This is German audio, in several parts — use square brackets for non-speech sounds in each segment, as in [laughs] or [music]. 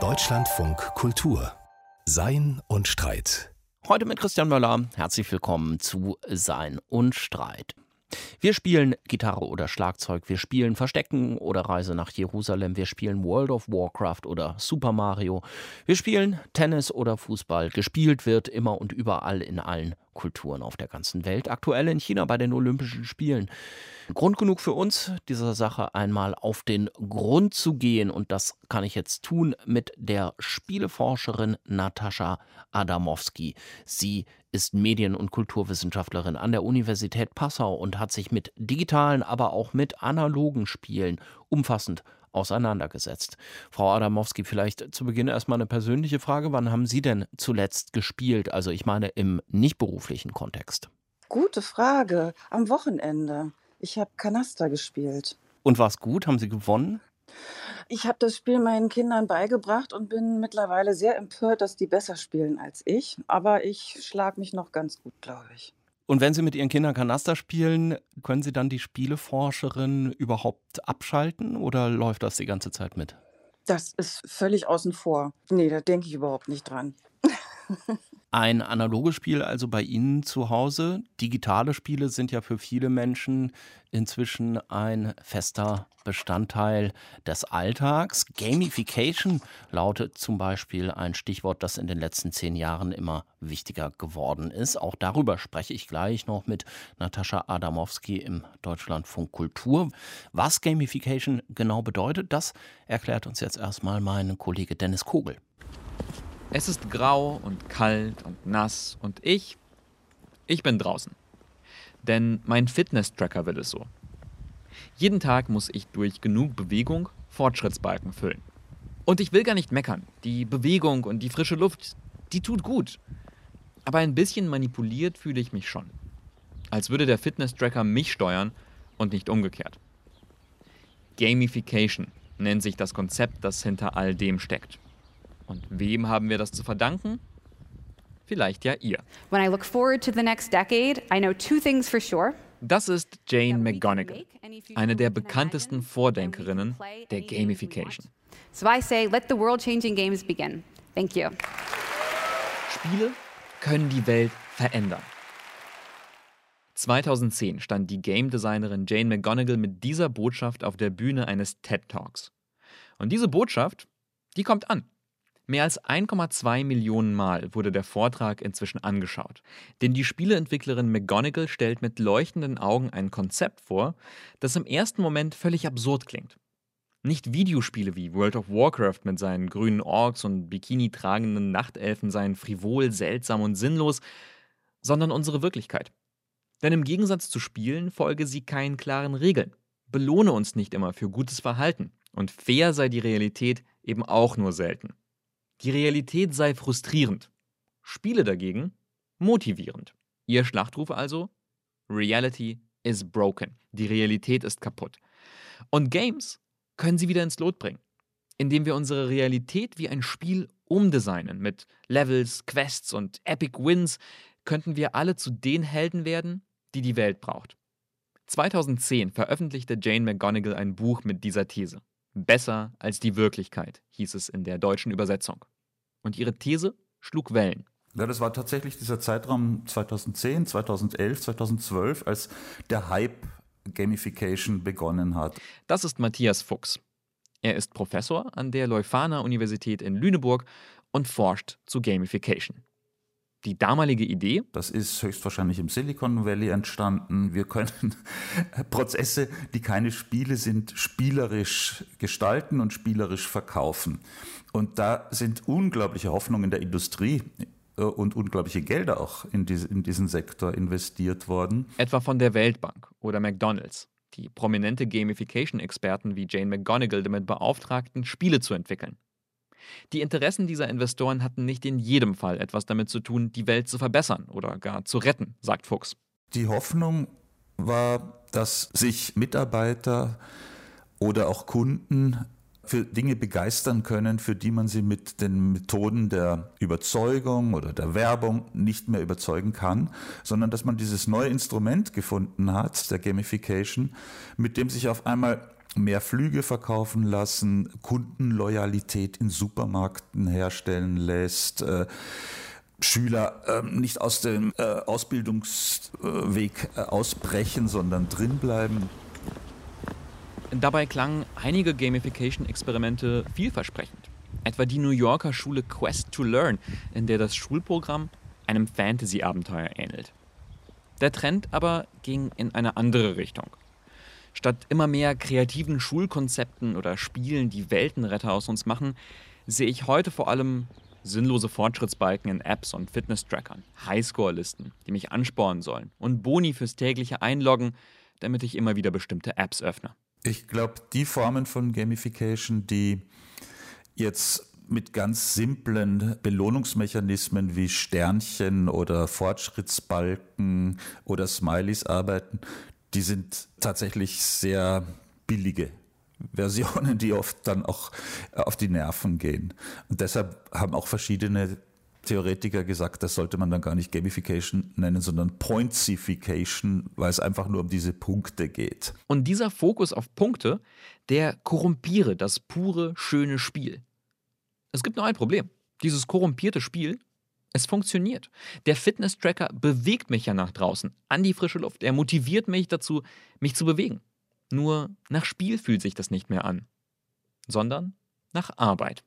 Deutschlandfunk Kultur Sein und Streit. Heute mit Christian Möller. Herzlich willkommen zu Sein und Streit. Wir spielen Gitarre oder Schlagzeug, wir spielen Verstecken oder Reise nach Jerusalem, wir spielen World of Warcraft oder Super Mario, wir spielen Tennis oder Fußball. Gespielt wird immer und überall in allen Kulturen auf der ganzen Welt, aktuell in China bei den Olympischen Spielen. Grund genug für uns, dieser Sache einmal auf den Grund zu gehen. Und das kann ich jetzt tun mit der Spieleforscherin Natascha Adamowski. Sie ist Medien- und Kulturwissenschaftlerin an der Universität Passau und hat sich mit digitalen, aber auch mit analogen Spielen umfassend auseinandergesetzt. Frau Adamowski, vielleicht zu Beginn erstmal eine persönliche Frage. Wann haben Sie denn zuletzt gespielt? Also ich meine im nicht beruflichen Kontext. Gute Frage. Am Wochenende. Ich habe Kanaster gespielt. Und war es gut? Haben Sie gewonnen? Ich habe das Spiel meinen Kindern beigebracht und bin mittlerweile sehr empört, dass die besser spielen als ich. Aber ich schlage mich noch ganz gut, glaube ich. Und wenn Sie mit Ihren Kindern Kanaster spielen, können Sie dann die Spieleforscherin überhaupt abschalten oder läuft das die ganze Zeit mit? Das ist völlig außen vor. Nee, da denke ich überhaupt nicht dran. Ein analoges Spiel also bei Ihnen zu Hause. Digitale Spiele sind ja für viele Menschen inzwischen ein fester Bestandteil des Alltags. Gamification lautet zum Beispiel ein Stichwort, das in den letzten zehn Jahren immer wichtiger geworden ist. Auch darüber spreche ich gleich noch mit Natascha Adamowski im Deutschlandfunk Kultur. Was Gamification genau bedeutet, das erklärt uns jetzt erstmal mein Kollege Dennis Kogel. Es ist grau und kalt und nass und ich, ich bin draußen. Denn mein Fitness-Tracker will es so. Jeden Tag muss ich durch genug Bewegung Fortschrittsbalken füllen. Und ich will gar nicht meckern. Die Bewegung und die frische Luft, die tut gut. Aber ein bisschen manipuliert fühle ich mich schon. Als würde der Fitness-Tracker mich steuern und nicht umgekehrt. Gamification nennt sich das Konzept, das hinter all dem steckt. Und wem haben wir das zu verdanken? Vielleicht ja ihr. When I look forward to the next decade, I know two things for sure. Das ist Jane McGonigal, eine der bekanntesten Vordenkerinnen der Gamification. So I say, let the world-changing games begin. Thank you. Spiele können die Welt verändern. 2010 stand die Game Designerin Jane McGonigal mit dieser Botschaft auf der Bühne eines TED Talks. Und diese Botschaft, die kommt an. Mehr als 1,2 Millionen Mal wurde der Vortrag inzwischen angeschaut. Denn die Spieleentwicklerin McGonagall stellt mit leuchtenden Augen ein Konzept vor, das im ersten Moment völlig absurd klingt. Nicht Videospiele wie World of Warcraft mit seinen grünen Orks und Bikini-tragenden Nachtelfen seien frivol, seltsam und sinnlos, sondern unsere Wirklichkeit. Denn im Gegensatz zu Spielen folge sie keinen klaren Regeln. Belohne uns nicht immer für gutes Verhalten. Und fair sei die Realität eben auch nur selten. Die Realität sei frustrierend. Spiele dagegen motivierend. Ihr Schlachtruf also? Reality is broken. Die Realität ist kaputt. Und Games können sie wieder ins Lot bringen, indem wir unsere Realität wie ein Spiel umdesignen. Mit Levels, Quests und Epic Wins könnten wir alle zu den Helden werden, die die Welt braucht. 2010 veröffentlichte Jane McGonigal ein Buch mit dieser These. Besser als die Wirklichkeit, hieß es in der deutschen Übersetzung. Und ihre These schlug Wellen. Ja, das war tatsächlich dieser Zeitraum 2010, 2011, 2012, als der Hype Gamification begonnen hat. Das ist Matthias Fuchs. Er ist Professor an der Leuphana Universität in Lüneburg und forscht zu Gamification. Die damalige Idee? Das ist höchstwahrscheinlich im Silicon Valley entstanden. Wir können [laughs] Prozesse, die keine Spiele sind, spielerisch gestalten und spielerisch verkaufen. Und da sind unglaubliche Hoffnungen der Industrie äh, und unglaubliche Gelder auch in, diese, in diesen Sektor investiert worden. Etwa von der Weltbank oder McDonald's, die prominente Gamification-Experten wie Jane McGonigal damit beauftragten, Spiele zu entwickeln. Die Interessen dieser Investoren hatten nicht in jedem Fall etwas damit zu tun, die Welt zu verbessern oder gar zu retten, sagt Fuchs. Die Hoffnung war, dass sich Mitarbeiter oder auch Kunden für Dinge begeistern können, für die man sie mit den Methoden der Überzeugung oder der Werbung nicht mehr überzeugen kann, sondern dass man dieses neue Instrument gefunden hat, der Gamification, mit dem sich auf einmal mehr Flüge verkaufen lassen, Kundenloyalität in Supermärkten herstellen lässt. Äh, Schüler äh, nicht aus dem äh, Ausbildungsweg äh, ausbrechen, sondern drinbleiben. Dabei klangen einige Gamification-Experimente vielversprechend. Etwa die New Yorker Schule Quest to Learn, in der das Schulprogramm einem Fantasy-Abenteuer ähnelt. Der Trend aber ging in eine andere Richtung. Statt immer mehr kreativen Schulkonzepten oder Spielen, die Weltenretter aus uns machen, sehe ich heute vor allem sinnlose Fortschrittsbalken in Apps und Fitness-Trackern, Highscore-Listen, die mich anspornen sollen und Boni fürs tägliche Einloggen, damit ich immer wieder bestimmte Apps öffne. Ich glaube, die Formen von Gamification, die jetzt mit ganz simplen Belohnungsmechanismen wie Sternchen oder Fortschrittsbalken oder Smileys arbeiten, die sind tatsächlich sehr billige Versionen, die oft dann auch auf die Nerven gehen. Und deshalb haben auch verschiedene Theoretiker gesagt, das sollte man dann gar nicht Gamification nennen, sondern Pointsification, weil es einfach nur um diese Punkte geht. Und dieser Fokus auf Punkte, der korrumpiere das pure, schöne Spiel. Es gibt nur ein Problem. Dieses korrumpierte Spiel, es funktioniert. Der Fitness-Tracker bewegt mich ja nach draußen, an die frische Luft. Er motiviert mich dazu, mich zu bewegen. Nur nach Spiel fühlt sich das nicht mehr an, sondern nach Arbeit.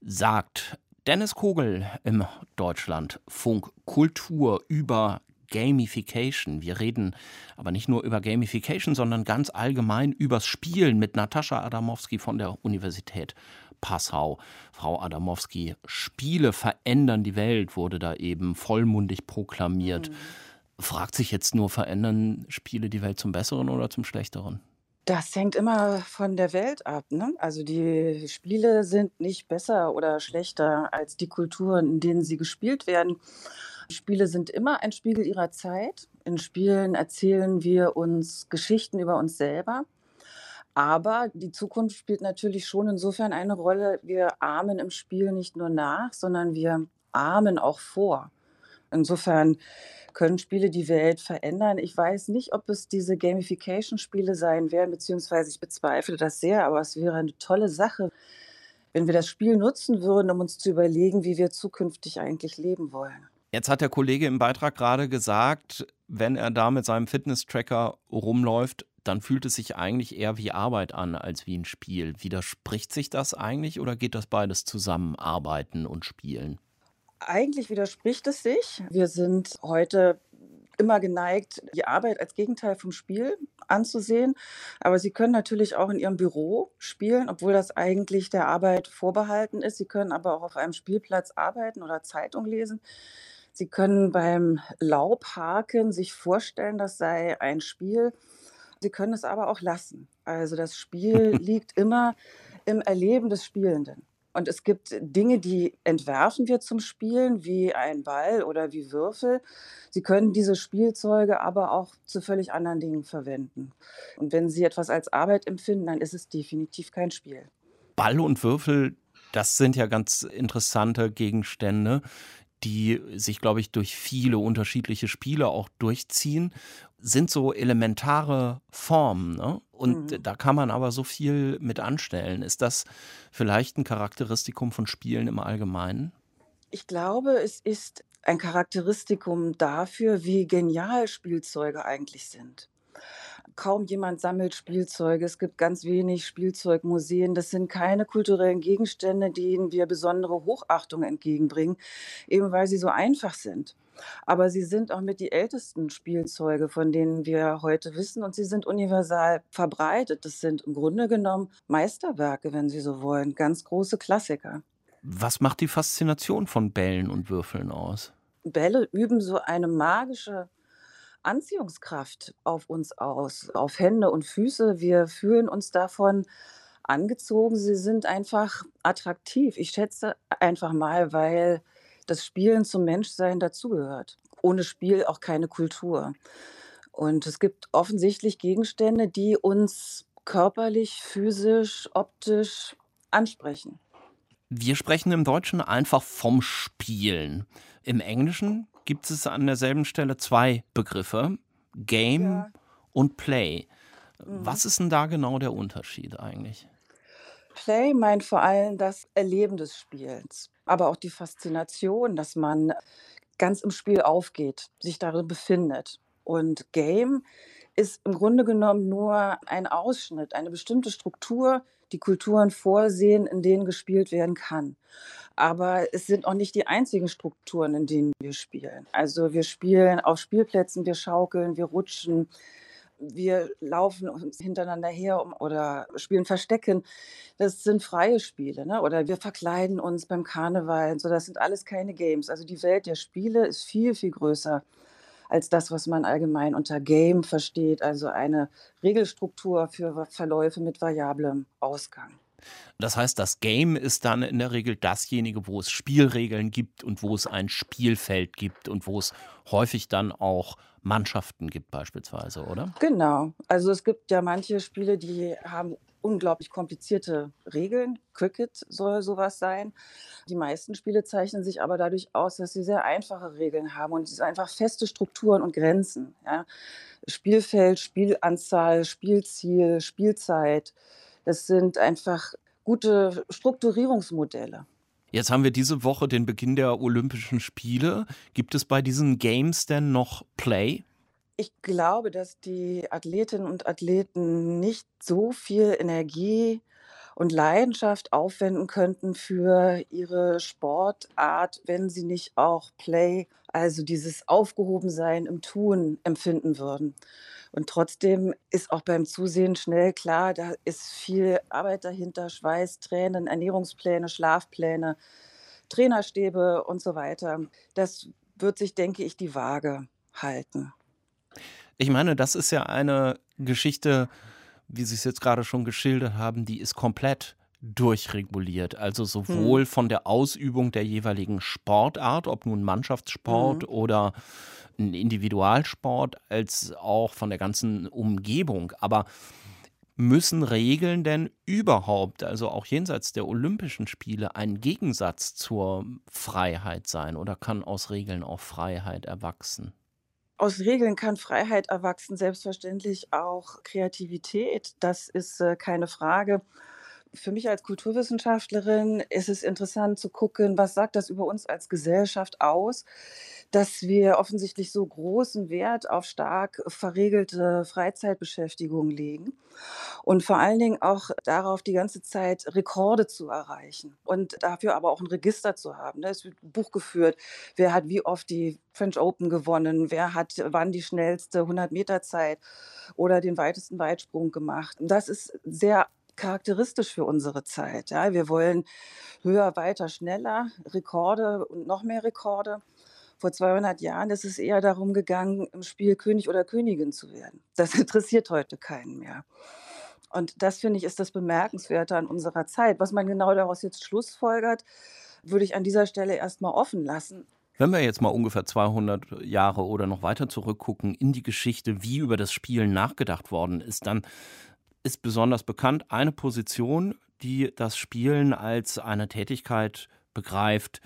Sagt Dennis Kogel im Deutschlandfunk Kultur über Gamification. Wir reden aber nicht nur über Gamification, sondern ganz allgemein übers Spielen mit Natascha Adamowski von der Universität Passau. Frau Adamowski, Spiele verändern die Welt, wurde da eben vollmundig proklamiert. Mhm fragt sich jetzt nur, verändern Spiele die Welt zum Besseren oder zum Schlechteren? Das hängt immer von der Welt ab. Ne? Also die Spiele sind nicht besser oder schlechter als die Kulturen, in denen sie gespielt werden. Spiele sind immer ein Spiegel ihrer Zeit. In Spielen erzählen wir uns Geschichten über uns selber. Aber die Zukunft spielt natürlich schon insofern eine Rolle. Wir ahmen im Spiel nicht nur nach, sondern wir ahmen auch vor. Insofern können Spiele die Welt verändern. Ich weiß nicht, ob es diese Gamification-Spiele sein werden, beziehungsweise ich bezweifle das sehr, aber es wäre eine tolle Sache, wenn wir das Spiel nutzen würden, um uns zu überlegen, wie wir zukünftig eigentlich leben wollen. Jetzt hat der Kollege im Beitrag gerade gesagt, wenn er da mit seinem Fitness-Tracker rumläuft, dann fühlt es sich eigentlich eher wie Arbeit an als wie ein Spiel. Widerspricht sich das eigentlich oder geht das beides zusammen, Arbeiten und Spielen? Eigentlich widerspricht es sich. Wir sind heute immer geneigt, die Arbeit als Gegenteil vom Spiel anzusehen. Aber Sie können natürlich auch in Ihrem Büro spielen, obwohl das eigentlich der Arbeit vorbehalten ist. Sie können aber auch auf einem Spielplatz arbeiten oder Zeitung lesen. Sie können beim Laubhaken sich vorstellen, das sei ein Spiel. Sie können es aber auch lassen. Also das Spiel [laughs] liegt immer im Erleben des Spielenden. Und es gibt Dinge, die entwerfen wir zum Spielen, wie ein Ball oder wie Würfel. Sie können diese Spielzeuge aber auch zu völlig anderen Dingen verwenden. Und wenn Sie etwas als Arbeit empfinden, dann ist es definitiv kein Spiel. Ball und Würfel, das sind ja ganz interessante Gegenstände die sich, glaube ich, durch viele unterschiedliche Spiele auch durchziehen, sind so elementare Formen. Ne? Und mhm. da kann man aber so viel mit anstellen. Ist das vielleicht ein Charakteristikum von Spielen im Allgemeinen? Ich glaube, es ist ein Charakteristikum dafür, wie genial Spielzeuge eigentlich sind kaum jemand sammelt Spielzeuge. Es gibt ganz wenig Spielzeugmuseen. Das sind keine kulturellen Gegenstände, denen wir besondere Hochachtung entgegenbringen, eben weil sie so einfach sind. Aber sie sind auch mit die ältesten Spielzeuge, von denen wir heute wissen, und sie sind universal verbreitet. Das sind im Grunde genommen Meisterwerke, wenn Sie so wollen, ganz große Klassiker. Was macht die Faszination von Bällen und Würfeln aus? Bälle üben so eine magische Anziehungskraft auf uns aus, auf Hände und Füße. Wir fühlen uns davon angezogen. Sie sind einfach attraktiv. Ich schätze einfach mal, weil das Spielen zum Menschsein dazugehört. Ohne Spiel auch keine Kultur. Und es gibt offensichtlich Gegenstände, die uns körperlich, physisch, optisch ansprechen. Wir sprechen im Deutschen einfach vom Spielen. Im Englischen gibt es an derselben Stelle zwei Begriffe, Game ja. und Play. Mhm. Was ist denn da genau der Unterschied eigentlich? Play meint vor allem das Erleben des Spiels, aber auch die Faszination, dass man ganz im Spiel aufgeht, sich darin befindet. Und Game ist im Grunde genommen nur ein Ausschnitt, eine bestimmte Struktur, die Kulturen vorsehen, in denen gespielt werden kann. Aber es sind auch nicht die einzigen Strukturen, in denen wir spielen. Also wir spielen auf Spielplätzen, wir schaukeln, wir rutschen, wir laufen uns hintereinander her oder spielen Verstecken. Das sind freie Spiele. Ne? Oder wir verkleiden uns beim Karneval. So, das sind alles keine Games. Also die Welt der Spiele ist viel, viel größer als das, was man allgemein unter Game versteht, also eine Regelstruktur für Verläufe mit variablem Ausgang. Das heißt, das Game ist dann in der Regel dasjenige, wo es Spielregeln gibt und wo es ein Spielfeld gibt und wo es häufig dann auch Mannschaften gibt beispielsweise, oder? Genau. Also es gibt ja manche Spiele, die haben unglaublich komplizierte Regeln. Cricket soll sowas sein. Die meisten Spiele zeichnen sich aber dadurch aus, dass sie sehr einfache Regeln haben und einfach feste Strukturen und Grenzen. Ja. Spielfeld, Spielanzahl, Spielziel, Spielzeit. Das sind einfach gute Strukturierungsmodelle. Jetzt haben wir diese Woche den Beginn der Olympischen Spiele. Gibt es bei diesen Games denn noch Play? Ich glaube, dass die Athletinnen und Athleten nicht so viel Energie und Leidenschaft aufwenden könnten für ihre Sportart, wenn sie nicht auch Play, also dieses Aufgehobensein im Tun empfinden würden. Und trotzdem ist auch beim Zusehen schnell klar, da ist viel Arbeit dahinter, Schweiß, Tränen, Ernährungspläne, Schlafpläne, Trainerstäbe und so weiter. Das wird sich, denke ich, die Waage halten. Ich meine, das ist ja eine Geschichte, wie Sie es jetzt gerade schon geschildert haben, die ist komplett durchreguliert. Also sowohl hm. von der Ausübung der jeweiligen Sportart, ob nun Mannschaftssport hm. oder ein Individualsport, als auch von der ganzen Umgebung. Aber müssen Regeln denn überhaupt, also auch jenseits der Olympischen Spiele, ein Gegensatz zur Freiheit sein oder kann aus Regeln auch Freiheit erwachsen? Aus Regeln kann Freiheit erwachsen, selbstverständlich auch Kreativität. Das ist äh, keine Frage. Für mich als Kulturwissenschaftlerin ist es interessant zu gucken, was sagt das über uns als Gesellschaft aus, dass wir offensichtlich so großen Wert auf stark verregelte Freizeitbeschäftigung legen und vor allen Dingen auch darauf, die ganze Zeit Rekorde zu erreichen und dafür aber auch ein Register zu haben. Ne? Es wird ein Buch geführt, wer hat wie oft die French Open gewonnen, wer hat wann die schnellste 100-Meter-Zeit oder den weitesten Weitsprung gemacht. Das ist sehr charakteristisch für unsere Zeit. Ja, wir wollen höher, weiter, schneller, Rekorde und noch mehr Rekorde. Vor 200 Jahren ist es eher darum gegangen, im Spiel König oder Königin zu werden. Das [laughs] interessiert heute keinen mehr. Und das finde ich ist das Bemerkenswerte an unserer Zeit. Was man genau daraus jetzt schlussfolgert, würde ich an dieser Stelle erstmal offen lassen. Wenn wir jetzt mal ungefähr 200 Jahre oder noch weiter zurückgucken in die Geschichte, wie über das Spielen nachgedacht worden ist, dann ist besonders bekannt eine Position, die das Spielen als eine Tätigkeit begreift,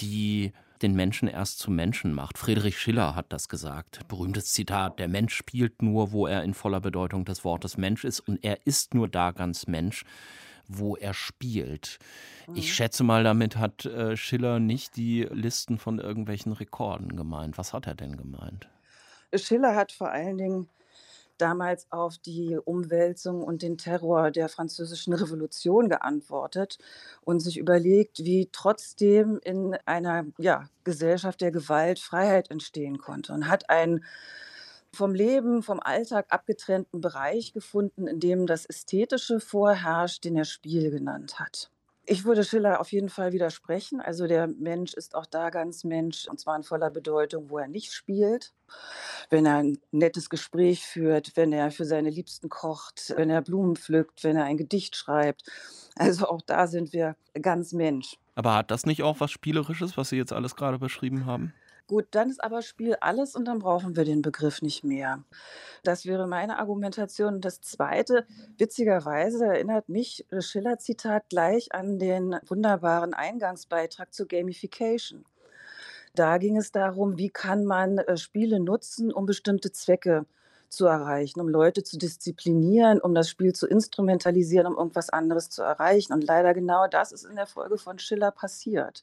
die den Menschen erst zum Menschen macht. Friedrich Schiller hat das gesagt. Berühmtes Zitat, der Mensch spielt nur, wo er in voller Bedeutung des Wortes Mensch ist und er ist nur da ganz Mensch, wo er spielt. Mhm. Ich schätze mal, damit hat äh, Schiller nicht die Listen von irgendwelchen Rekorden gemeint. Was hat er denn gemeint? Schiller hat vor allen Dingen damals auf die Umwälzung und den Terror der französischen Revolution geantwortet und sich überlegt, wie trotzdem in einer ja, Gesellschaft der Gewalt Freiheit entstehen konnte und hat einen vom Leben, vom Alltag abgetrennten Bereich gefunden, in dem das Ästhetische vorherrscht, den er Spiel genannt hat. Ich würde Schiller auf jeden Fall widersprechen. Also der Mensch ist auch da ganz Mensch und zwar in voller Bedeutung, wo er nicht spielt. Wenn er ein nettes Gespräch führt, wenn er für seine Liebsten kocht, wenn er Blumen pflückt, wenn er ein Gedicht schreibt. Also auch da sind wir ganz Mensch. Aber hat das nicht auch was Spielerisches, was Sie jetzt alles gerade beschrieben haben? Gut, dann ist aber Spiel alles und dann brauchen wir den Begriff nicht mehr. Das wäre meine Argumentation. Das Zweite, witzigerweise erinnert mich das Schiller-Zitat gleich an den wunderbaren Eingangsbeitrag zur Gamification. Da ging es darum, wie kann man äh, Spiele nutzen, um bestimmte Zwecke zu erreichen, um Leute zu disziplinieren, um das Spiel zu instrumentalisieren, um irgendwas anderes zu erreichen. Und leider genau das ist in der Folge von Schiller passiert.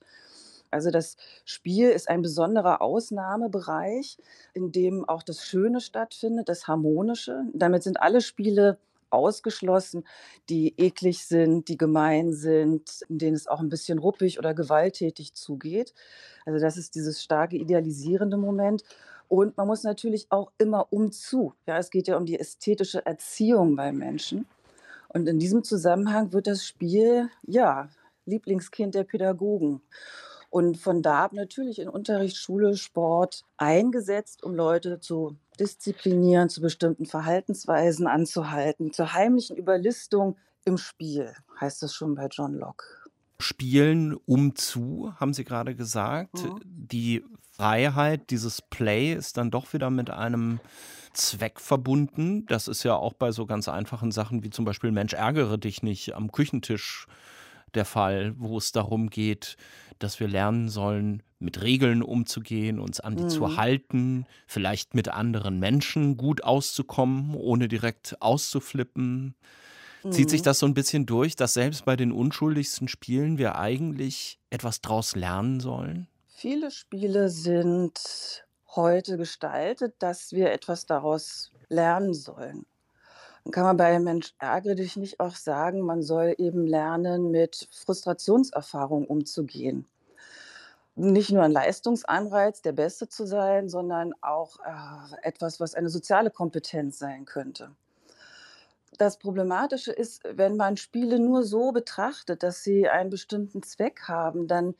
Also das Spiel ist ein besonderer Ausnahmebereich, in dem auch das Schöne stattfindet, das Harmonische. Damit sind alle Spiele ausgeschlossen, die eklig sind, die gemein sind, in denen es auch ein bisschen ruppig oder gewalttätig zugeht. Also das ist dieses starke idealisierende Moment. Und man muss natürlich auch immer umzu. Ja, es geht ja um die ästhetische Erziehung beim Menschen. Und in diesem Zusammenhang wird das Spiel, ja, Lieblingskind der Pädagogen. Und von da ab natürlich in Unterricht, Schule, Sport eingesetzt, um Leute zu disziplinieren, zu bestimmten Verhaltensweisen anzuhalten, zur heimlichen Überlistung im Spiel, heißt es schon bei John Locke. Spielen um zu, haben Sie gerade gesagt. Mhm. Die Freiheit, dieses Play ist dann doch wieder mit einem Zweck verbunden. Das ist ja auch bei so ganz einfachen Sachen wie zum Beispiel Mensch, ärgere dich nicht am Küchentisch der Fall, wo es darum geht, dass wir lernen sollen, mit Regeln umzugehen, uns an die mhm. zu halten, vielleicht mit anderen Menschen gut auszukommen, ohne direkt auszuflippen. Mhm. Zieht sich mhm. das so ein bisschen durch, dass selbst bei den unschuldigsten Spielen wir eigentlich etwas draus lernen sollen? Viele Spiele sind heute gestaltet, dass wir etwas daraus lernen sollen. Dann kann man bei Mensch ärgere dich nicht auch sagen, man soll eben lernen, mit Frustrationserfahrung umzugehen. Nicht nur ein Leistungsanreiz, der Beste zu sein, sondern auch äh, etwas, was eine soziale Kompetenz sein könnte. Das Problematische ist, wenn man Spiele nur so betrachtet, dass sie einen bestimmten Zweck haben, dann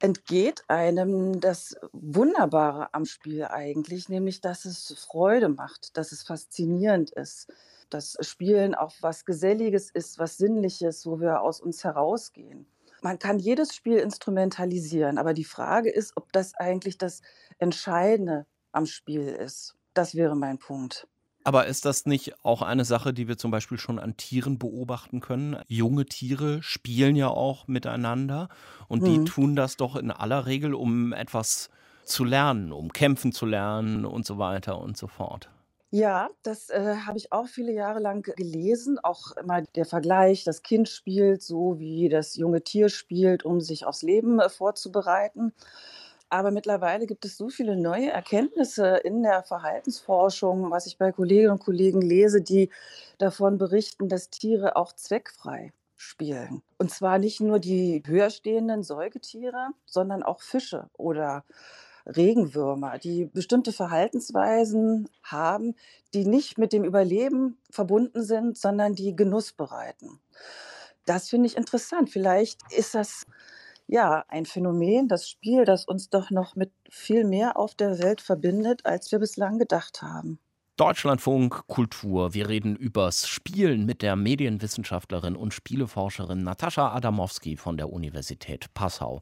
entgeht einem das Wunderbare am Spiel eigentlich, nämlich dass es Freude macht, dass es faszinierend ist, dass Spielen auch was Geselliges ist, was Sinnliches, wo wir aus uns herausgehen. Man kann jedes Spiel instrumentalisieren, aber die Frage ist, ob das eigentlich das Entscheidende am Spiel ist. Das wäre mein Punkt. Aber ist das nicht auch eine Sache, die wir zum Beispiel schon an Tieren beobachten können? Junge Tiere spielen ja auch miteinander und die mhm. tun das doch in aller Regel, um etwas zu lernen, um kämpfen zu lernen und so weiter und so fort. Ja, das äh, habe ich auch viele Jahre lang gelesen. Auch immer der Vergleich, das Kind spielt so, wie das junge Tier spielt, um sich aufs Leben äh, vorzubereiten. Aber mittlerweile gibt es so viele neue Erkenntnisse in der Verhaltensforschung, was ich bei Kolleginnen und Kollegen lese, die davon berichten, dass Tiere auch zweckfrei spielen. Und zwar nicht nur die höher stehenden Säugetiere, sondern auch Fische oder Regenwürmer, die bestimmte Verhaltensweisen haben, die nicht mit dem Überleben verbunden sind, sondern die Genuss bereiten. Das finde ich interessant. Vielleicht ist das ja, ein Phänomen, das Spiel, das uns doch noch mit viel mehr auf der Welt verbindet, als wir bislang gedacht haben. Deutschlandfunk Kultur. Wir reden übers Spielen mit der Medienwissenschaftlerin und Spieleforscherin Natascha Adamowski von der Universität Passau.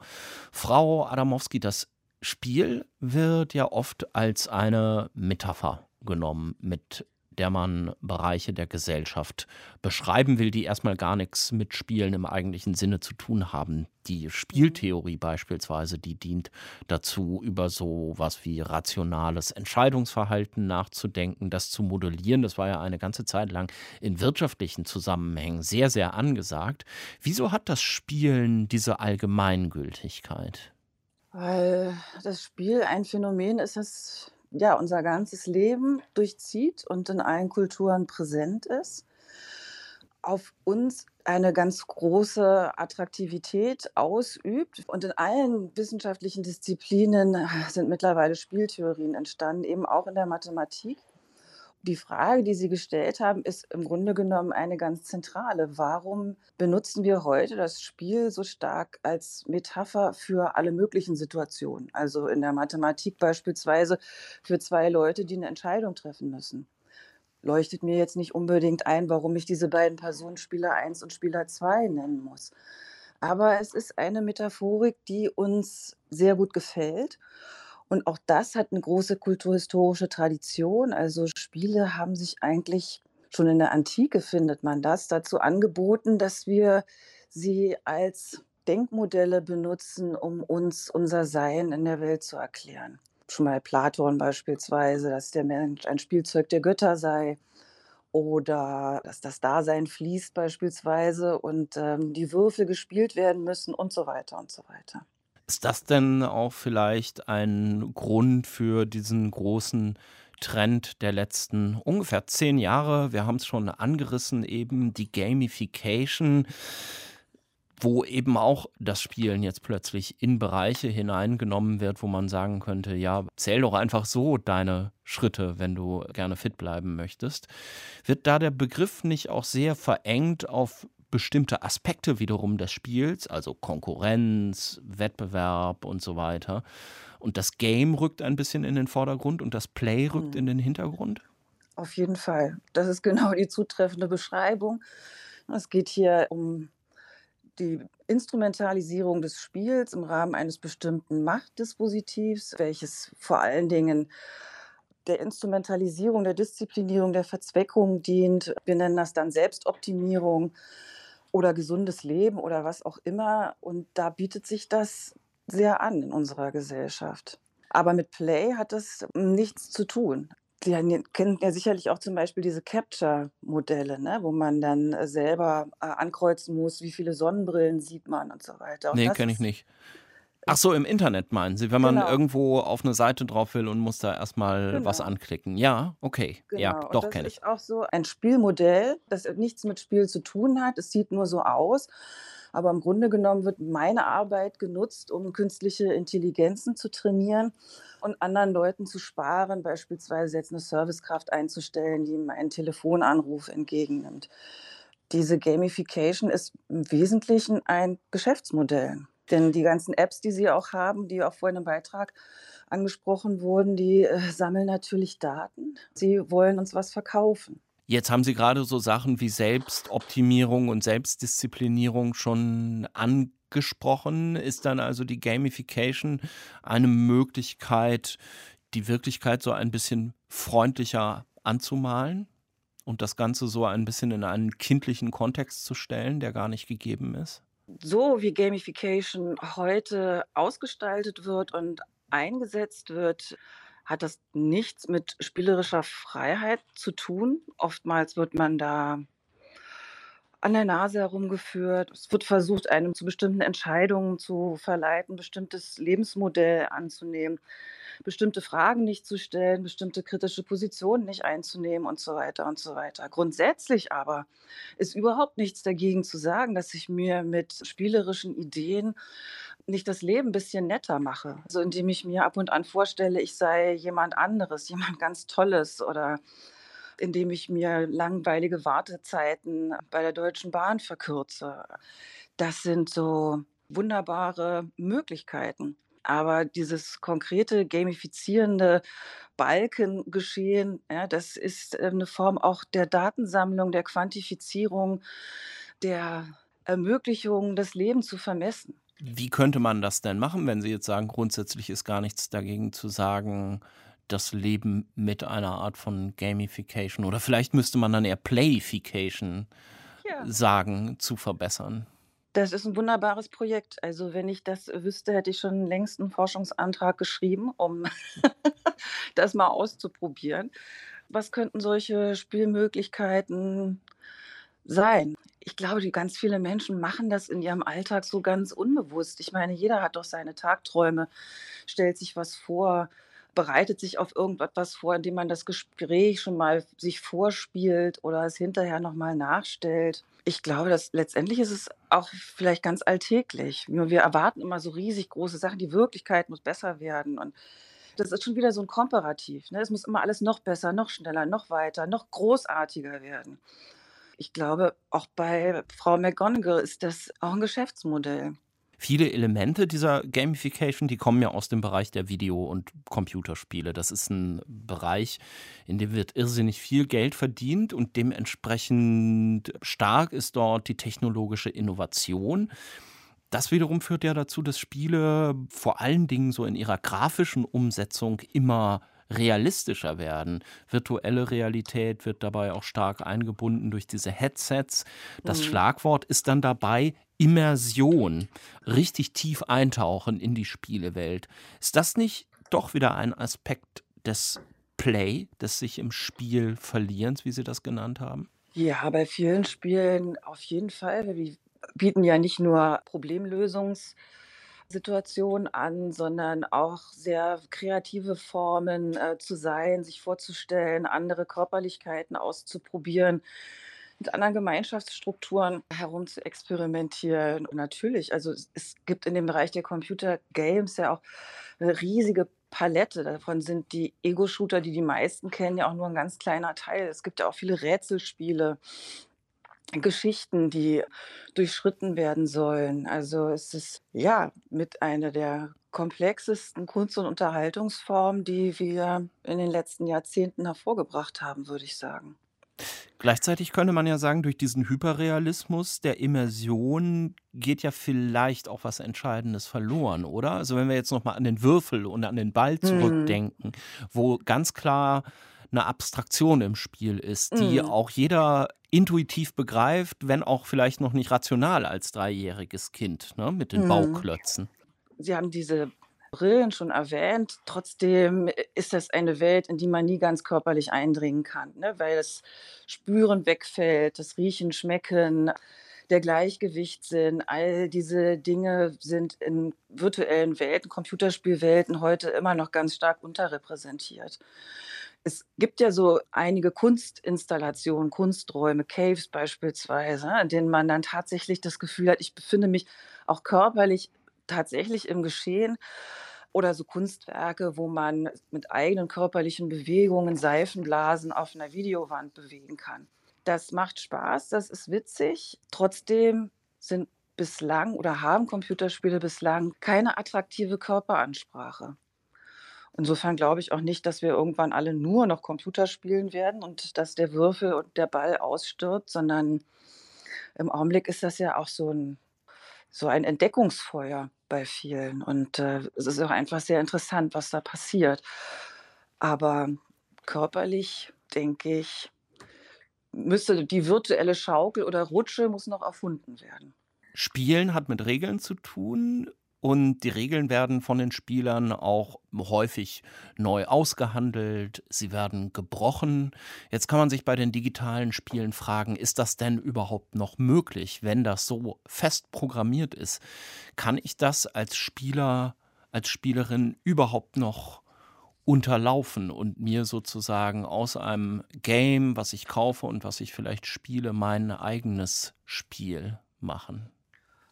Frau Adamowski, das Spiel wird ja oft als eine Metapher genommen, mit der man Bereiche der Gesellschaft beschreiben will, die erstmal gar nichts mit Spielen im eigentlichen Sinne zu tun haben. Die Spieltheorie beispielsweise, die dient dazu, über so was wie rationales Entscheidungsverhalten nachzudenken, das zu modellieren. Das war ja eine ganze Zeit lang in wirtschaftlichen Zusammenhängen sehr, sehr angesagt. Wieso hat das Spielen diese Allgemeingültigkeit? Weil das Spiel ein Phänomen ist, das ja, unser ganzes Leben durchzieht und in allen Kulturen präsent ist, auf uns eine ganz große Attraktivität ausübt. Und in allen wissenschaftlichen Disziplinen sind mittlerweile Spieltheorien entstanden, eben auch in der Mathematik. Die Frage, die Sie gestellt haben, ist im Grunde genommen eine ganz zentrale. Warum benutzen wir heute das Spiel so stark als Metapher für alle möglichen Situationen? Also in der Mathematik beispielsweise für zwei Leute, die eine Entscheidung treffen müssen. Leuchtet mir jetzt nicht unbedingt ein, warum ich diese beiden Personen Spieler 1 und Spieler 2 nennen muss. Aber es ist eine Metaphorik, die uns sehr gut gefällt und auch das hat eine große kulturhistorische Tradition. Also Spiele haben sich eigentlich schon in der Antike, findet man das, dazu angeboten, dass wir sie als Denkmodelle benutzen, um uns unser Sein in der Welt zu erklären. schon mal Platon beispielsweise, dass der Mensch ein Spielzeug der Götter sei oder dass das Dasein fließt beispielsweise und ähm, die Würfel gespielt werden müssen und so weiter und so weiter. Ist das denn auch vielleicht ein Grund für diesen großen Trend der letzten ungefähr zehn Jahre? Wir haben es schon angerissen, eben die Gamification wo eben auch das Spielen jetzt plötzlich in Bereiche hineingenommen wird, wo man sagen könnte, ja, zähl doch einfach so deine Schritte, wenn du gerne fit bleiben möchtest. Wird da der Begriff nicht auch sehr verengt auf bestimmte Aspekte wiederum des Spiels, also Konkurrenz, Wettbewerb und so weiter? Und das Game rückt ein bisschen in den Vordergrund und das Play rückt hm. in den Hintergrund? Auf jeden Fall. Das ist genau die zutreffende Beschreibung. Es geht hier um die Instrumentalisierung des Spiels im Rahmen eines bestimmten Machtdispositivs, welches vor allen Dingen der Instrumentalisierung, der Disziplinierung, der Verzweckung dient. Wir nennen das dann Selbstoptimierung oder gesundes Leben oder was auch immer. Und da bietet sich das sehr an in unserer Gesellschaft. Aber mit Play hat das nichts zu tun. Sie kennen ja sicherlich auch zum Beispiel diese Capture-Modelle, ne, wo man dann äh, selber äh, ankreuzen muss, wie viele Sonnenbrillen sieht man und so weiter. Und nee, kenne ich nicht. Ach so, im Internet meinen Sie, wenn man genau. irgendwo auf eine Seite drauf will und muss da erstmal genau. was anklicken. Ja, okay. Genau. Ja, doch kenne ich. Das ist auch so ein Spielmodell, das nichts mit Spiel zu tun hat. Es sieht nur so aus. Aber im Grunde genommen wird meine Arbeit genutzt, um künstliche Intelligenzen zu trainieren und anderen Leuten zu sparen, beispielsweise jetzt eine Servicekraft einzustellen, die ihm einen Telefonanruf entgegennimmt. Diese Gamification ist im Wesentlichen ein Geschäftsmodell. Denn die ganzen Apps, die Sie auch haben, die auch vorhin im Beitrag angesprochen wurden, die äh, sammeln natürlich Daten. Sie wollen uns was verkaufen. Jetzt haben Sie gerade so Sachen wie Selbstoptimierung und Selbstdisziplinierung schon angesprochen. Ist dann also die Gamification eine Möglichkeit, die Wirklichkeit so ein bisschen freundlicher anzumalen und das Ganze so ein bisschen in einen kindlichen Kontext zu stellen, der gar nicht gegeben ist? So wie Gamification heute ausgestaltet wird und eingesetzt wird, hat das nichts mit spielerischer Freiheit zu tun. Oftmals wird man da an der Nase herumgeführt. Es wird versucht, einem zu bestimmten Entscheidungen zu verleiten, bestimmtes Lebensmodell anzunehmen, bestimmte Fragen nicht zu stellen, bestimmte kritische Positionen nicht einzunehmen und so weiter und so weiter. Grundsätzlich aber ist überhaupt nichts dagegen zu sagen, dass ich mir mit spielerischen Ideen nicht das Leben ein bisschen netter mache. Also indem ich mir ab und an vorstelle, ich sei jemand anderes, jemand ganz Tolles oder indem ich mir langweilige Wartezeiten bei der Deutschen Bahn verkürze. Das sind so wunderbare Möglichkeiten. Aber dieses konkrete gamifizierende Balkengeschehen, ja, das ist eine Form auch der Datensammlung, der Quantifizierung, der Ermöglichung, das Leben zu vermessen. Wie könnte man das denn machen, wenn Sie jetzt sagen, grundsätzlich ist gar nichts dagegen zu sagen, das Leben mit einer Art von Gamification oder vielleicht müsste man dann eher Playification ja. sagen, zu verbessern? Das ist ein wunderbares Projekt. Also wenn ich das wüsste, hätte ich schon längst einen Forschungsantrag geschrieben, um [laughs] das mal auszuprobieren. Was könnten solche Spielmöglichkeiten sein? ich glaube, die ganz viele Menschen machen das in ihrem Alltag so ganz unbewusst. Ich meine, jeder hat doch seine Tagträume, stellt sich was vor, bereitet sich auf irgendetwas vor, indem man das Gespräch schon mal sich vorspielt oder es hinterher nochmal nachstellt. Ich glaube, dass letztendlich ist es auch vielleicht ganz alltäglich. Wir erwarten immer so riesig große Sachen. Die Wirklichkeit muss besser werden und das ist schon wieder so ein Komparativ. Ne? Es muss immer alles noch besser, noch schneller, noch weiter, noch großartiger werden ich glaube, auch bei Frau McGonagall ist das auch ein Geschäftsmodell. Viele Elemente dieser Gamification, die kommen ja aus dem Bereich der Video- und Computerspiele. Das ist ein Bereich, in dem wird irrsinnig viel Geld verdient und dementsprechend stark ist dort die technologische Innovation. Das wiederum führt ja dazu, dass Spiele vor allen Dingen so in ihrer grafischen Umsetzung immer realistischer werden. Virtuelle Realität wird dabei auch stark eingebunden durch diese Headsets. Das mhm. Schlagwort ist dann dabei Immersion, richtig tief eintauchen in die Spielewelt. Ist das nicht doch wieder ein Aspekt des Play, des sich im Spiel verlierens, wie Sie das genannt haben? Ja, bei vielen Spielen auf jeden Fall. Wir bieten ja nicht nur Problemlösungssituationen an, sondern auch sehr kreative Formen äh, zu sein, sich vorzustellen, andere Körperlichkeiten auszuprobieren, mit anderen Gemeinschaftsstrukturen herum zu experimentieren. Und natürlich, also es, es gibt in dem Bereich der Computer Games ja auch eine riesige Palette. Davon sind die Ego-Shooter, die die meisten kennen, ja auch nur ein ganz kleiner Teil. Es gibt ja auch viele Rätselspiele, Geschichten, die durchschritten werden sollen. Also es ist ja mit einer der komplexesten Kunst- und Unterhaltungsformen, die wir in den letzten Jahrzehnten hervorgebracht haben, würde ich sagen. Gleichzeitig könnte man ja sagen, durch diesen Hyperrealismus der Immersion geht ja vielleicht auch was Entscheidendes verloren, oder? Also wenn wir jetzt nochmal an den Würfel und an den Ball mhm. zurückdenken, mhm. wo ganz klar eine Abstraktion im Spiel ist, die mhm. auch jeder intuitiv begreift, wenn auch vielleicht noch nicht rational als dreijähriges Kind, ne, mit den mhm. Bauklötzen. Sie haben diese Brillen schon erwähnt. Trotzdem ist das eine Welt, in die man nie ganz körperlich eindringen kann, ne? weil das Spüren wegfällt, das Riechen, Schmecken, der Gleichgewichtssinn, all diese Dinge sind in virtuellen Welten, Computerspielwelten heute immer noch ganz stark unterrepräsentiert. Es gibt ja so einige Kunstinstallationen, Kunsträume, Caves beispielsweise, in denen man dann tatsächlich das Gefühl hat, ich befinde mich auch körperlich tatsächlich im Geschehen oder so Kunstwerke, wo man mit eigenen körperlichen Bewegungen Seifenblasen auf einer Videowand bewegen kann. Das macht Spaß, das ist witzig. Trotzdem sind bislang oder haben Computerspiele bislang keine attraktive Körperansprache. Insofern glaube ich auch nicht, dass wir irgendwann alle nur noch Computer spielen werden und dass der Würfel und der Ball ausstirbt, sondern im Augenblick ist das ja auch so ein, so ein Entdeckungsfeuer bei vielen. Und äh, es ist auch einfach sehr interessant, was da passiert. Aber körperlich, denke ich, müsste die virtuelle Schaukel oder Rutsche muss noch erfunden werden. Spielen hat mit Regeln zu tun und die Regeln werden von den Spielern auch häufig neu ausgehandelt, sie werden gebrochen. Jetzt kann man sich bei den digitalen Spielen fragen, ist das denn überhaupt noch möglich, wenn das so fest programmiert ist? Kann ich das als Spieler, als Spielerin überhaupt noch unterlaufen und mir sozusagen aus einem Game, was ich kaufe und was ich vielleicht spiele, mein eigenes Spiel machen?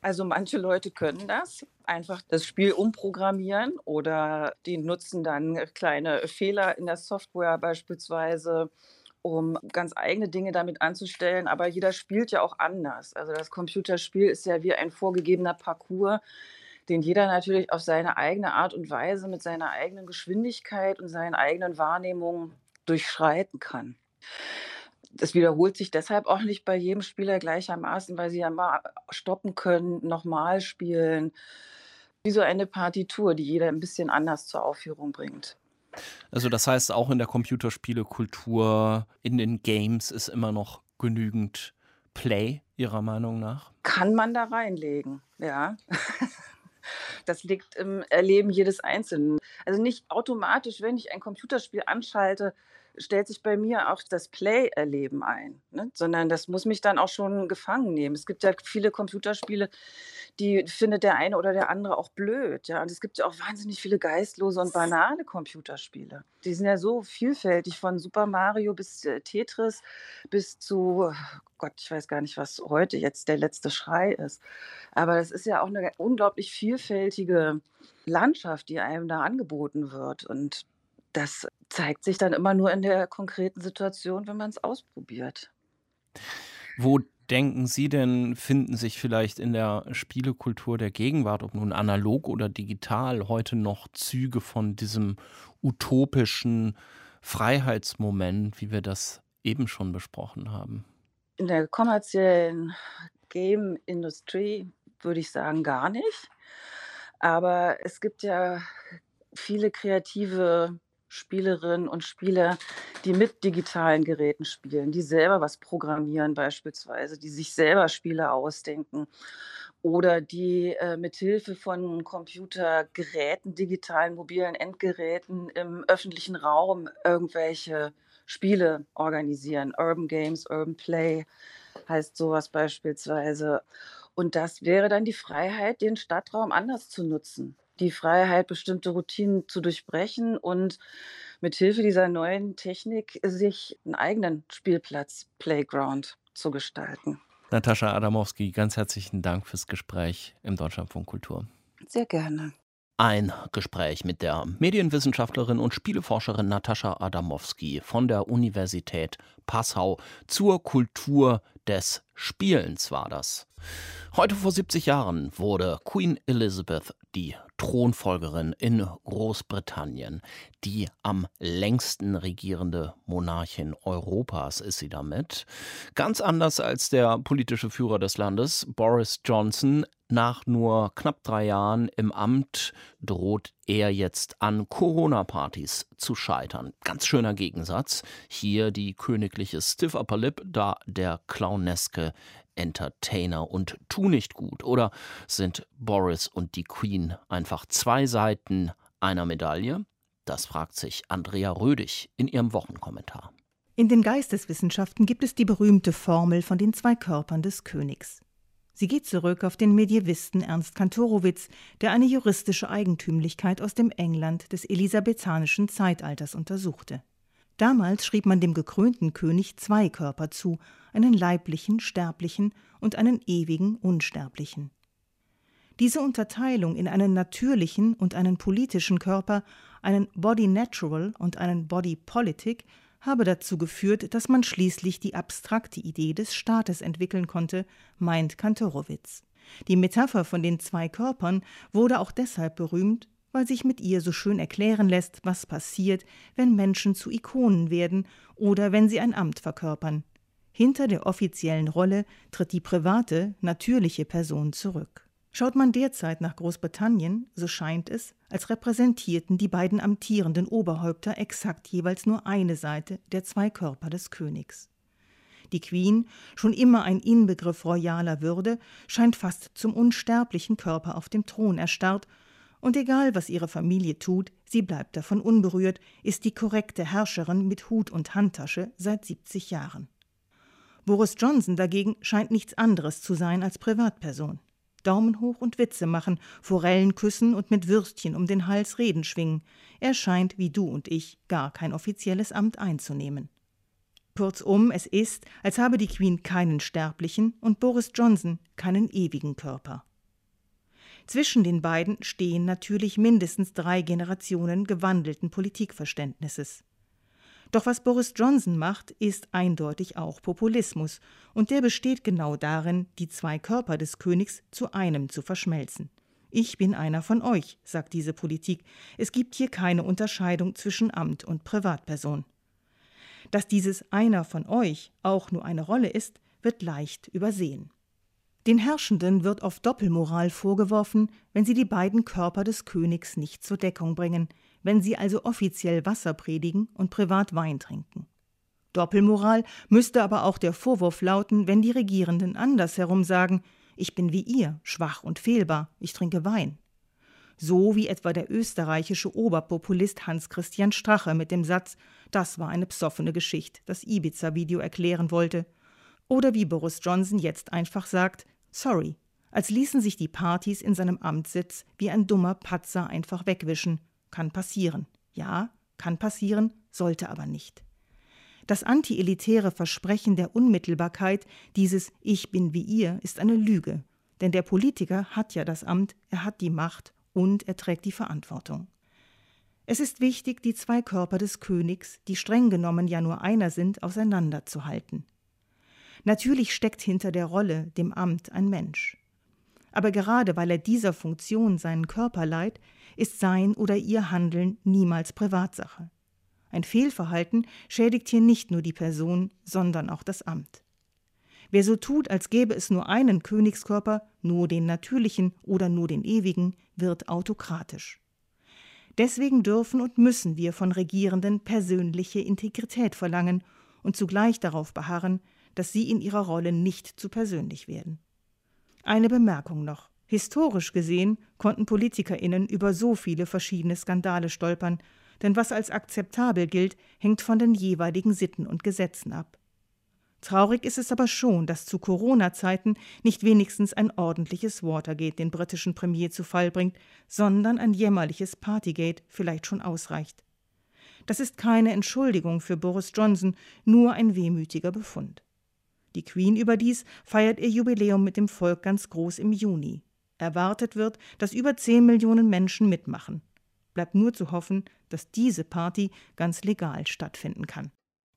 Also manche Leute können das, einfach das Spiel umprogrammieren oder die nutzen dann kleine Fehler in der Software beispielsweise, um ganz eigene Dinge damit anzustellen. Aber jeder spielt ja auch anders. Also das Computerspiel ist ja wie ein vorgegebener Parcours, den jeder natürlich auf seine eigene Art und Weise mit seiner eigenen Geschwindigkeit und seinen eigenen Wahrnehmungen durchschreiten kann das wiederholt sich deshalb auch nicht bei jedem Spieler gleichermaßen, weil sie ja mal stoppen können, nochmal spielen. Wie so eine Partitur, die jeder ein bisschen anders zur Aufführung bringt. Also das heißt, auch in der Computerspielekultur, in den Games ist immer noch genügend Play, Ihrer Meinung nach? Kann man da reinlegen, ja. [laughs] Das liegt im Erleben jedes Einzelnen. Also nicht automatisch, wenn ich ein Computerspiel anschalte, stellt sich bei mir auch das Play-Erleben ein, ne? sondern das muss mich dann auch schon gefangen nehmen. Es gibt ja viele Computerspiele, die findet der eine oder der andere auch blöd. Ja? Und es gibt ja auch wahnsinnig viele geistlose und banale Computerspiele. Die sind ja so vielfältig, von Super Mario bis äh, Tetris bis zu, Gott, ich weiß gar nicht, was heute jetzt der letzte Schrei ist. Aber das ist ja auch eine unglaublich vielfältige Landschaft, die einem da angeboten wird. Und das zeigt sich dann immer nur in der konkreten Situation, wenn man es ausprobiert. Wo denken Sie denn, finden sich vielleicht in der Spielekultur der Gegenwart, ob nun analog oder digital, heute noch Züge von diesem utopischen Freiheitsmoment, wie wir das eben schon besprochen haben? In der kommerziellen Game-Industrie würde ich sagen gar nicht. Aber es gibt ja viele kreative Spielerinnen und Spieler, die mit digitalen Geräten spielen, die selber was programmieren beispielsweise, die sich selber Spiele ausdenken oder die äh, mithilfe von Computergeräten, digitalen mobilen Endgeräten im öffentlichen Raum irgendwelche Spiele organisieren. Urban Games, Urban Play heißt sowas beispielsweise. Und das wäre dann die Freiheit, den Stadtraum anders zu nutzen. Die Freiheit, bestimmte Routinen zu durchbrechen und mithilfe dieser neuen Technik sich einen eigenen Spielplatz, Playground zu gestalten. Natascha Adamowski, ganz herzlichen Dank fürs Gespräch im Deutschlandfunk Kultur. Sehr gerne. Ein Gespräch mit der Medienwissenschaftlerin und Spieleforscherin Natascha Adamowski von der Universität Passau zur Kultur des Spielens war das. Heute vor 70 Jahren wurde Queen Elizabeth die Thronfolgerin in Großbritannien. Die am längsten regierende Monarchin Europas ist sie damit. Ganz anders als der politische Führer des Landes, Boris Johnson. Nach nur knapp drei Jahren im Amt droht er jetzt an Corona-Partys zu scheitern. Ganz schöner Gegensatz. Hier die königliche Stiff Upper Lip, da der clowneske Entertainer und tu nicht gut? Oder sind Boris und die Queen einfach zwei Seiten einer Medaille? Das fragt sich Andrea Rödig in ihrem Wochenkommentar. In den Geisteswissenschaften gibt es die berühmte Formel von den zwei Körpern des Königs. Sie geht zurück auf den Medievisten Ernst Kantorowitz, der eine juristische Eigentümlichkeit aus dem England des elisabethanischen Zeitalters untersuchte. Damals schrieb man dem gekrönten König zwei Körper zu, einen leiblichen, sterblichen und einen ewigen, unsterblichen. Diese Unterteilung in einen natürlichen und einen politischen Körper, einen Body Natural und einen Body Politic, habe dazu geführt, dass man schließlich die abstrakte Idee des Staates entwickeln konnte, meint Kantorowitz. Die Metapher von den zwei Körpern wurde auch deshalb berühmt, weil sich mit ihr so schön erklären lässt, was passiert, wenn Menschen zu Ikonen werden oder wenn sie ein Amt verkörpern. Hinter der offiziellen Rolle tritt die private, natürliche Person zurück. Schaut man derzeit nach Großbritannien, so scheint es, als repräsentierten die beiden amtierenden Oberhäupter exakt jeweils nur eine Seite der zwei Körper des Königs. Die Queen, schon immer ein Inbegriff royaler Würde, scheint fast zum unsterblichen Körper auf dem Thron erstarrt und egal, was ihre Familie tut, sie bleibt davon unberührt, ist die korrekte Herrscherin mit Hut und Handtasche seit 70 Jahren. Boris Johnson dagegen scheint nichts anderes zu sein als Privatperson. Daumen hoch und Witze machen, Forellen küssen und mit Würstchen um den Hals Reden schwingen. Er scheint, wie du und ich, gar kein offizielles Amt einzunehmen. Kurzum, es ist, als habe die Queen keinen sterblichen und Boris Johnson keinen ewigen Körper. Zwischen den beiden stehen natürlich mindestens drei Generationen gewandelten Politikverständnisses. Doch was Boris Johnson macht, ist eindeutig auch Populismus, und der besteht genau darin, die zwei Körper des Königs zu einem zu verschmelzen. Ich bin einer von euch, sagt diese Politik. Es gibt hier keine Unterscheidung zwischen Amt und Privatperson. Dass dieses einer von euch auch nur eine Rolle ist, wird leicht übersehen. Den Herrschenden wird oft Doppelmoral vorgeworfen, wenn sie die beiden Körper des Königs nicht zur Deckung bringen, wenn sie also offiziell Wasser predigen und privat Wein trinken. Doppelmoral müsste aber auch der Vorwurf lauten, wenn die Regierenden andersherum sagen, ich bin wie ihr, schwach und fehlbar, ich trinke Wein. So wie etwa der österreichische Oberpopulist Hans Christian Strache mit dem Satz, das war eine psoffene Geschichte, das Ibiza-Video erklären wollte. Oder wie Boris Johnson jetzt einfach sagt, Sorry, als ließen sich die Partys in seinem Amtssitz wie ein dummer Patzer einfach wegwischen. Kann passieren. Ja, kann passieren, sollte aber nicht. Das antielitäre Versprechen der Unmittelbarkeit, dieses Ich bin wie ihr, ist eine Lüge. Denn der Politiker hat ja das Amt, er hat die Macht und er trägt die Verantwortung. Es ist wichtig, die zwei Körper des Königs, die streng genommen ja nur einer sind, auseinanderzuhalten. Natürlich steckt hinter der Rolle, dem Amt, ein Mensch. Aber gerade weil er dieser Funktion seinen Körper leiht, ist sein oder ihr Handeln niemals Privatsache. Ein Fehlverhalten schädigt hier nicht nur die Person, sondern auch das Amt. Wer so tut, als gäbe es nur einen Königskörper, nur den natürlichen oder nur den ewigen, wird autokratisch. Deswegen dürfen und müssen wir von Regierenden persönliche Integrität verlangen und zugleich darauf beharren, dass sie in ihrer Rolle nicht zu persönlich werden. Eine Bemerkung noch. Historisch gesehen konnten PolitikerInnen über so viele verschiedene Skandale stolpern, denn was als akzeptabel gilt, hängt von den jeweiligen Sitten und Gesetzen ab. Traurig ist es aber schon, dass zu Corona-Zeiten nicht wenigstens ein ordentliches Watergate den britischen Premier zu Fall bringt, sondern ein jämmerliches Partygate vielleicht schon ausreicht. Das ist keine Entschuldigung für Boris Johnson, nur ein wehmütiger Befund. Die Queen überdies feiert ihr Jubiläum mit dem Volk ganz groß im Juni. Erwartet wird, dass über 10 Millionen Menschen mitmachen. Bleibt nur zu hoffen, dass diese Party ganz legal stattfinden kann.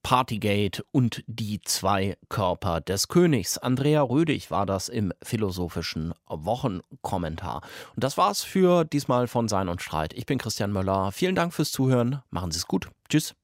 Partygate und die zwei Körper des Königs. Andrea Rödig war das im philosophischen Wochenkommentar. Und das war's für diesmal von Sein und Streit. Ich bin Christian Möller. Vielen Dank fürs Zuhören. Machen Sie es gut. Tschüss.